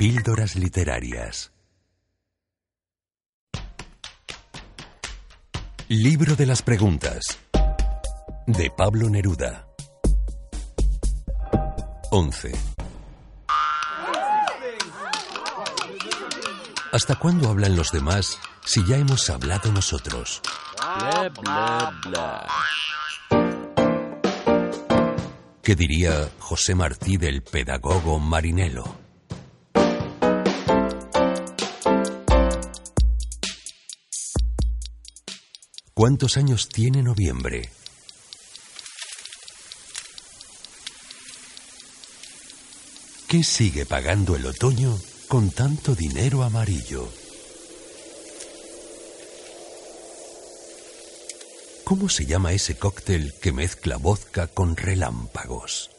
Píldoras literarias. Libro de las preguntas. De Pablo Neruda. 11. ¿Hasta cuándo hablan los demás si ya hemos hablado nosotros? Bla, bla, bla. ¿Qué diría José Martí del pedagogo Marinelo? ¿Cuántos años tiene noviembre? ¿Qué sigue pagando el otoño con tanto dinero amarillo? ¿Cómo se llama ese cóctel que mezcla vodka con relámpagos?